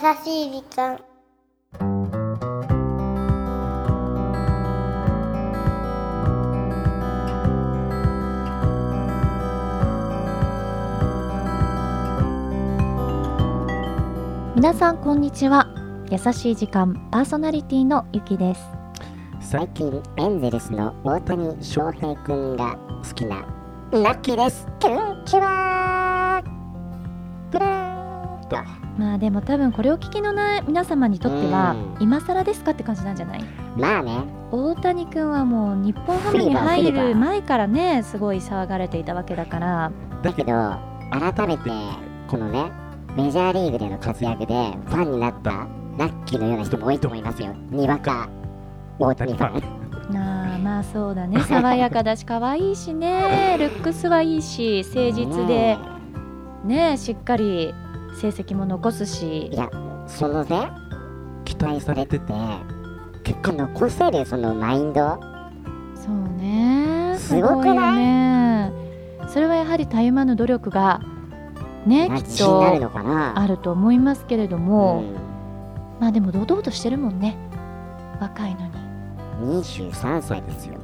しい時間。皆さんこんにちは。優しい時間パーソナリティのゆきです。最近エンゼルスの大谷翔平くんが好きなラッキーです。こんにちは。ブラーとまあでも多分これを聞きのない皆様にとってはうん。今更ですかって感じなんじゃない？まあね。大谷君はもう日本ハムに入る前からねすごい騒がれていたわけだから。だけど改めてこのねメジャーリーグでの活躍でファンになったラッキーのような人も多いと思いますよ。にわか大谷ファン。な あまあそうだね。爽やかだし可愛いしね。ルックスはいいし誠実で ねしっかり成績も残すし。いやそのね期待されてて結果残せるそのマインド。そうね。すごくない？よね。それはやはりたゆまぬ努力がねきっとあると思いますけれども、うん。まあでも堂々としてるもんね。若いのに。23歳ですよ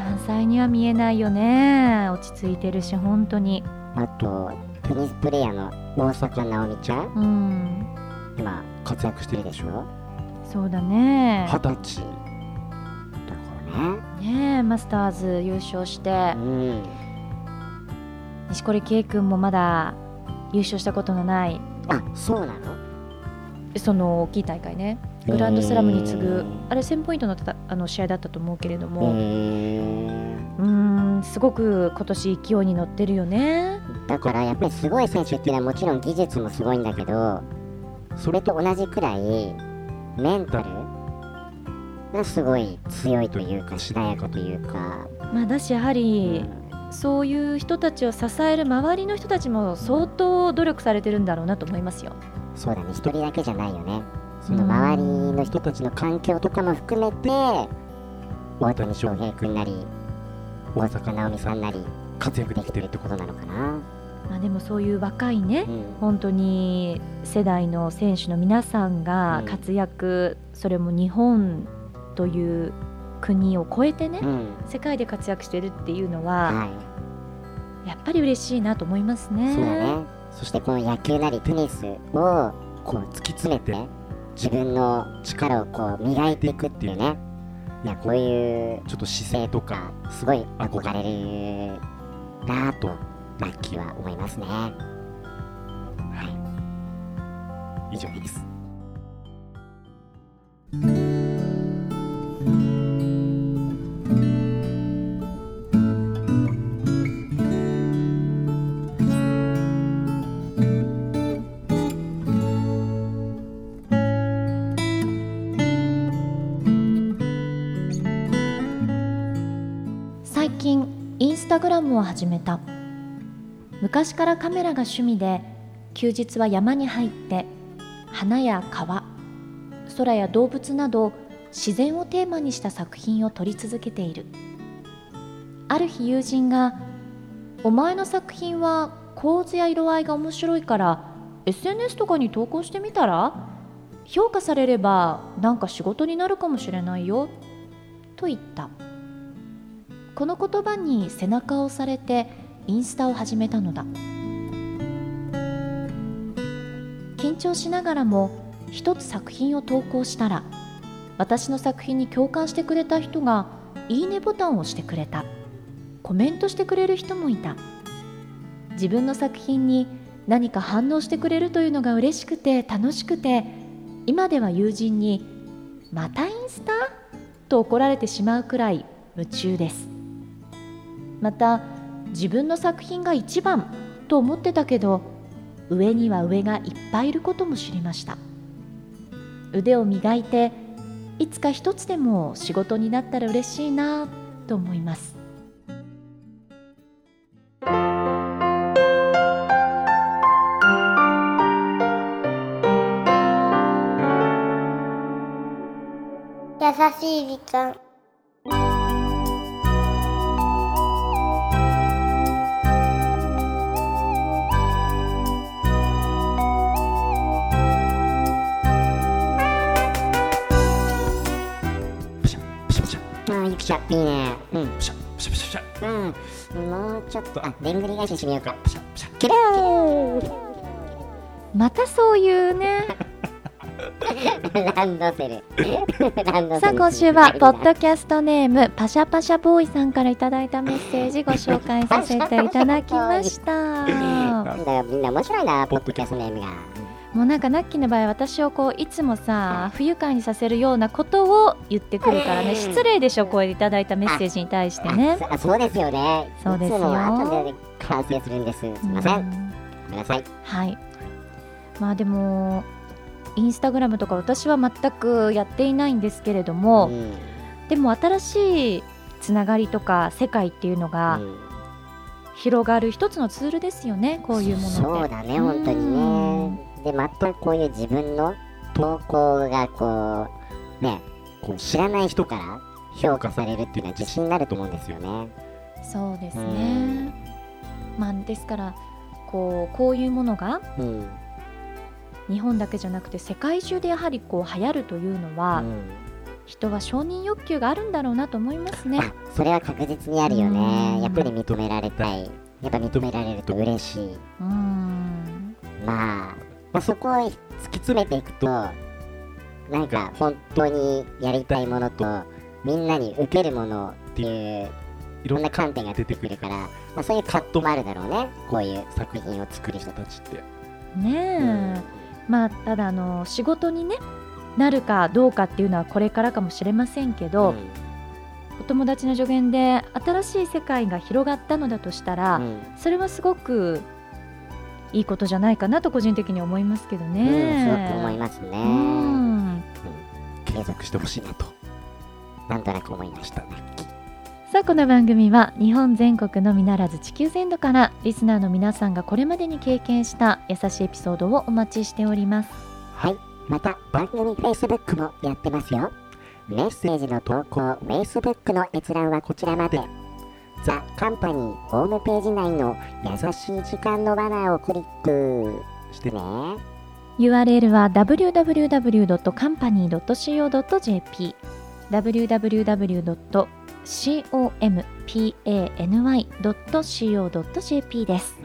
23歳には見えないよね。落ち着いてるし本当に。あとテニスプレーヤーの大坂なおみちゃん。うん。今活躍してるでしょ？そうだね。二十歳。だからね。ねえマスターズ優勝して。うん。錦織圭君もまだ優勝したことのない。あそうなの？その大きい大会ねグランドスラムに次ぐあれ1000ポイントのたあの試合だったと思うけれどえも、ーうーんすごく今年勢いに乗ってるよね。だからやっぱりすごい選手っていうのはもちろん技術もすごいんだけどそれと同じくらいメンタルがすごい強いというかしなやかというか、まあだしやはうりんそういう人たちを支える周りの人たちも相当努力されてるんだろうなと思いますよ。そうだね。一人だけじゃないよねその周りの人たちの環境とかも含めて大谷翔平君なり大坂なおみさんなり活躍できてるってことなのかな、まあでもそういう若いねうん。本当に世代の選手の皆さんが活躍、それも日本という国を超えてね、うん。世界で活躍してるっていうのは、はい。やっぱり嬉しいなと思いますね。そうだね。そしてこの野球なりテニスをこう突き詰めて自分の力をこう磨いていくっていうね。いやこういうちょっと姿勢とかすごい憧れるなぁとラッキーは思いますね。はい。以上です。タグラムを始めた。昔からカメラが趣味で休日は山に入って花や川空や動物など自然をテーマにした作品を撮り続けている。ある日友人が「お前の作品は構図や色合いが面白いから SNS とかに投稿してみたら？評価されればなんか仕事になるかもしれないよ」と言った。この言葉に背中を押されてインスタを始めたのだ。緊張しながらも一つ作品を投稿したら私の作品に共感してくれた人がいいねボタンを押してくれた。コメントしてくれる人もいた。自分の作品に何か反応してくれるというのが嬉しくて楽しくて今では友人に「またインスタ?」と怒られてしまうくらい夢中です。また自分の作品が一番と思ってたけど上には上がいっぱいいることも知りました。腕を磨いていつか一つでも仕事になったら嬉しいなと思います。優しい時間。あゆきちゃん。いいねうん。プシャプシャプシャプシャ。うん。もうちょっとあでん。ぐり返ししてみようか。プシャプシャ。キラーまたそういうね。ランドセル。さあ今週はポッドキャストネームパシャパシャボーイさんからいただいたメッセージご紹介させていただきました。なんだよみんな面白いなポッドキャストネームがもうなんかナッキーの場合私をこういつもさ不愉快にさせるようなことを言ってくるからね。失礼でしょこれいただいたメッセージに対してね。あそそうですよね。そうですよ。いつも後で完成するんです。すいません、うんごめんなさい。はい。まあでもインスタグラムとか私は全くやっていないんですけれども、うん。でも新しいつながりとか世界っていうのがうん。広がる一つのツールですよねこういうものそうだね本当にねでまたこういう自分の投稿がこうねこう知らない人から評価されるっていうのは自信になると思うんですよね。そうですうね。まあですからこうこういうものがうん。日本だけじゃなくて世界中でやはりこう流行るというのは、うん。人は承認欲求があるんだろうなと思いますね。あそれは確実にあるようん。ねやっぱり認められたい。やっぱ認められると嬉しい。うん。まあ、まあ、そこを突き詰めていくとなんか本当にやりたいものとみんなに受けるものっていういろんな観点が出てくるから、まあ、そういう葛藤もあるだろうね。こういう作品を作る人たちって。ねえ、まあただあの仕事にねなるかどうかっていうのはこれからかもしれませんけど、お友達の助言で新しい世界が広がったのだとしたら、うん。それはすごくいいことじゃないかなと個人的に思いますけどうんね。すごく思いますね。うん継続してほしいなとなんとなく思いましたね。さあこの番組は日本全国のみならず地球全土からリスナーの皆さんがこれまでに経験した優しいエピソードをお待ちしておりますはい。また番組 Facebook もやってますよ。メッセージの投稿、Facebook の閲覧はこちらまで。ザ・カンパニーホームページ内の優しい時間のバナーをクリック。してね。URL は www.company.co.jp www.company.co.jp です。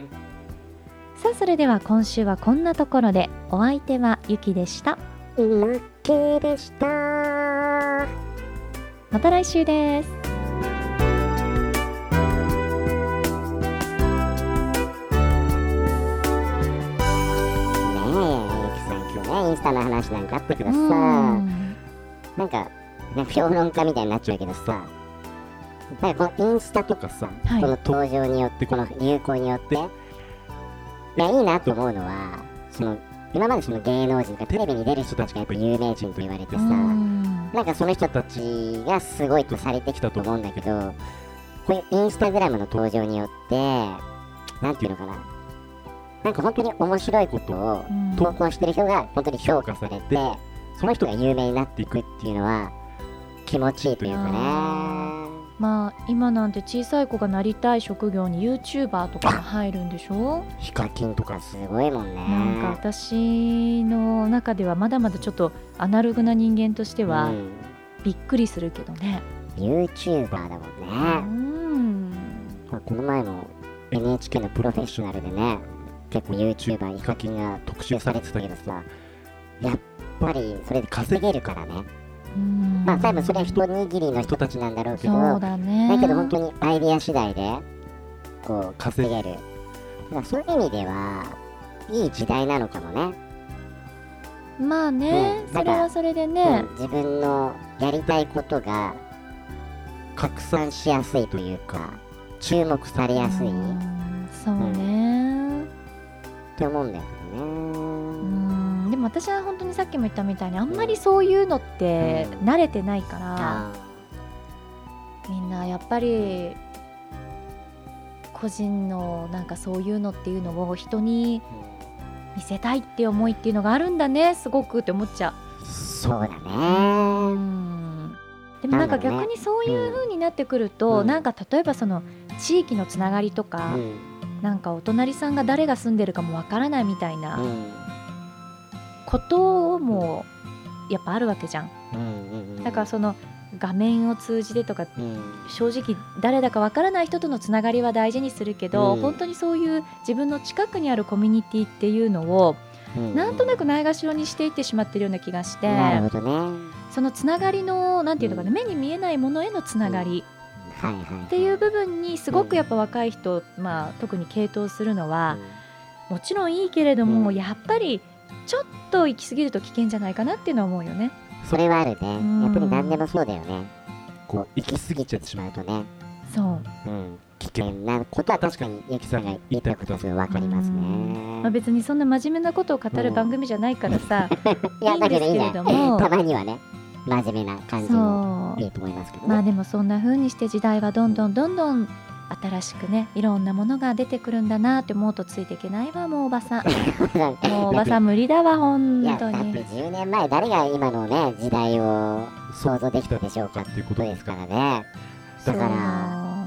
さあそれでは今週はこんなところでお相手はゆきでした。ラッキーでした。また来週ですインスタの話なんかあったけどうさ、んなんか、ね、評論家みたいになっちゃうけどさ、なんかこのインスタとかさ、はい。この登場によって、この流行によって、いや、いいなと思うのは、その、今までその芸能人とかテレビに出る人たちがやっぱ有名人と言われてさ、うん。なんかその人たちがすごいとされてきたと思うんだけど、こういうインスタグラムの登場によって、なんていうのかな、なんか本当に面白いことをうん投稿してる人が本当に評価されて、その人が有名になっていくっていうのは気持ちいいというかね。まあ今なんて小さい子がなりたい職業に YouTuber とかも入るんでしょ？ヒカキンとかすごいもんね。なんか私の中ではまだまだちょっとアナログな人間としてはうんびっくりするけどね。YouTuber だもんうね。ん。まあこの前も NHK のプロフェッショナルでね、結構 YouTuber ヒカキンが特集されてたけどさ、やっぱりそれで稼げるからね。うんまあ多分それは一握りの人たちなんだろうけど、そうだね。だけど本当にアイデア次第でこう稼げる。だからそういう意味ではいい時代なのかもね。まあね、うんそれはそれでねうん、自分のやりたいことが拡散しやすいというか注目されやすいっうんそうね。て思うんだようね。ん。でも私は本当にさっきも言ったみたいにあんまりそういうのってうん。慣れてないから、あみんなやっぱり個人のなんかそういうのっていうのを人に見せたいって思いっていうのがあるんだねすごくって思っちゃーそうだう。ね。ん。でもなんか逆にそういう風になってくると、うん。なんか例えばその地域のつながりとか、うんなんかお隣さんが誰が住んでるかもわからないみたいなうん。こともやっぱあるわけじゃん。だからその画面を通じてとかうん。正直誰だかわからない人とのつながりは大事にするけど、うん。本当にそういう自分の近くにあるコミュニティっていうのをうんなんとなくないがしろにしていってしまってるような気がしてそのつながりのなんていうのかな目に見えないものへのつながりっていう部分にすごくやっぱ若い人、まあ、特に傾倒するのは、もちろんいいけれども、うん。やっぱりちょっと行き過ぎると危険じゃないかなっていうのは思うよね。それはあるね。ん。やっぱり何でもそうだよね。こう行き過ぎちゃってしまうとね。そう。うん。危険なことは確かにゆきさんが言ったことはすごいわかりますね。まあ、別にそんな真面目なことを語る番組じゃないからさ、いやだけどいいいいんねですけれどもたまにはね。真面目な感じいいと思いますけどまあねでもそんな風にして時代はどんどんどんどん新しくねいろんなものが出てくるんだなって思うとついていけないわもうおばさん。もうおばさん無理だわ本いやだって当に10年前誰が今のね時代を想像できたでしょうかっていうことですからね。だから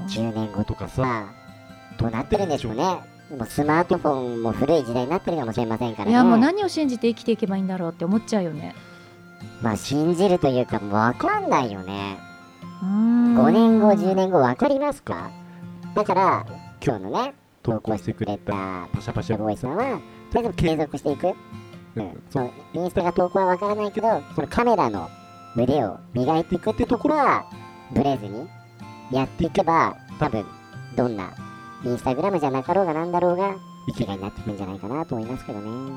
そう。10年後とかさどうなってるんでしょうね。もうスマートフォンも古い時代になってるかもしれませんからね。いやもう何を信じて生きていけばいいんだろうって思っちゃうよねまあ信じるというか分かんないよね。うーん。5年後10年後分かりますか？だから今日のね投稿してくれたパシャパシャボーイさんはとりあえず継続していく、うん、そのインスタが投稿は分からないけどそのカメラの腕を磨いていくっていうところはブレずにやっていけば多分どんなインスタグラムじゃなかろうがなんだろうが生きがいになっていくんじゃないかなと思いますけどね。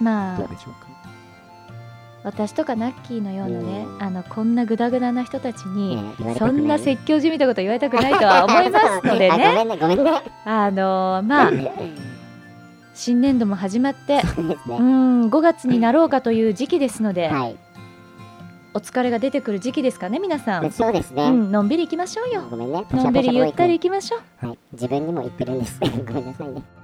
まあどうでしょうか？私とかナッキーのようなねうん。あのこんなグダグダな人たちに、そんな説教じみたこと言われたくないとは思いますのでね。あのまあ新年度も始まってそうん5月になろうかという時期ですので、はい。お疲れが出てくる時期ですかね皆さん、そうですね、うん、のんびり行きましょうよ。ごめんね。のんびりゆったりパシャパシャボーイ行きましょう。君はい。自分にも言ってるんです。ごめんなさいね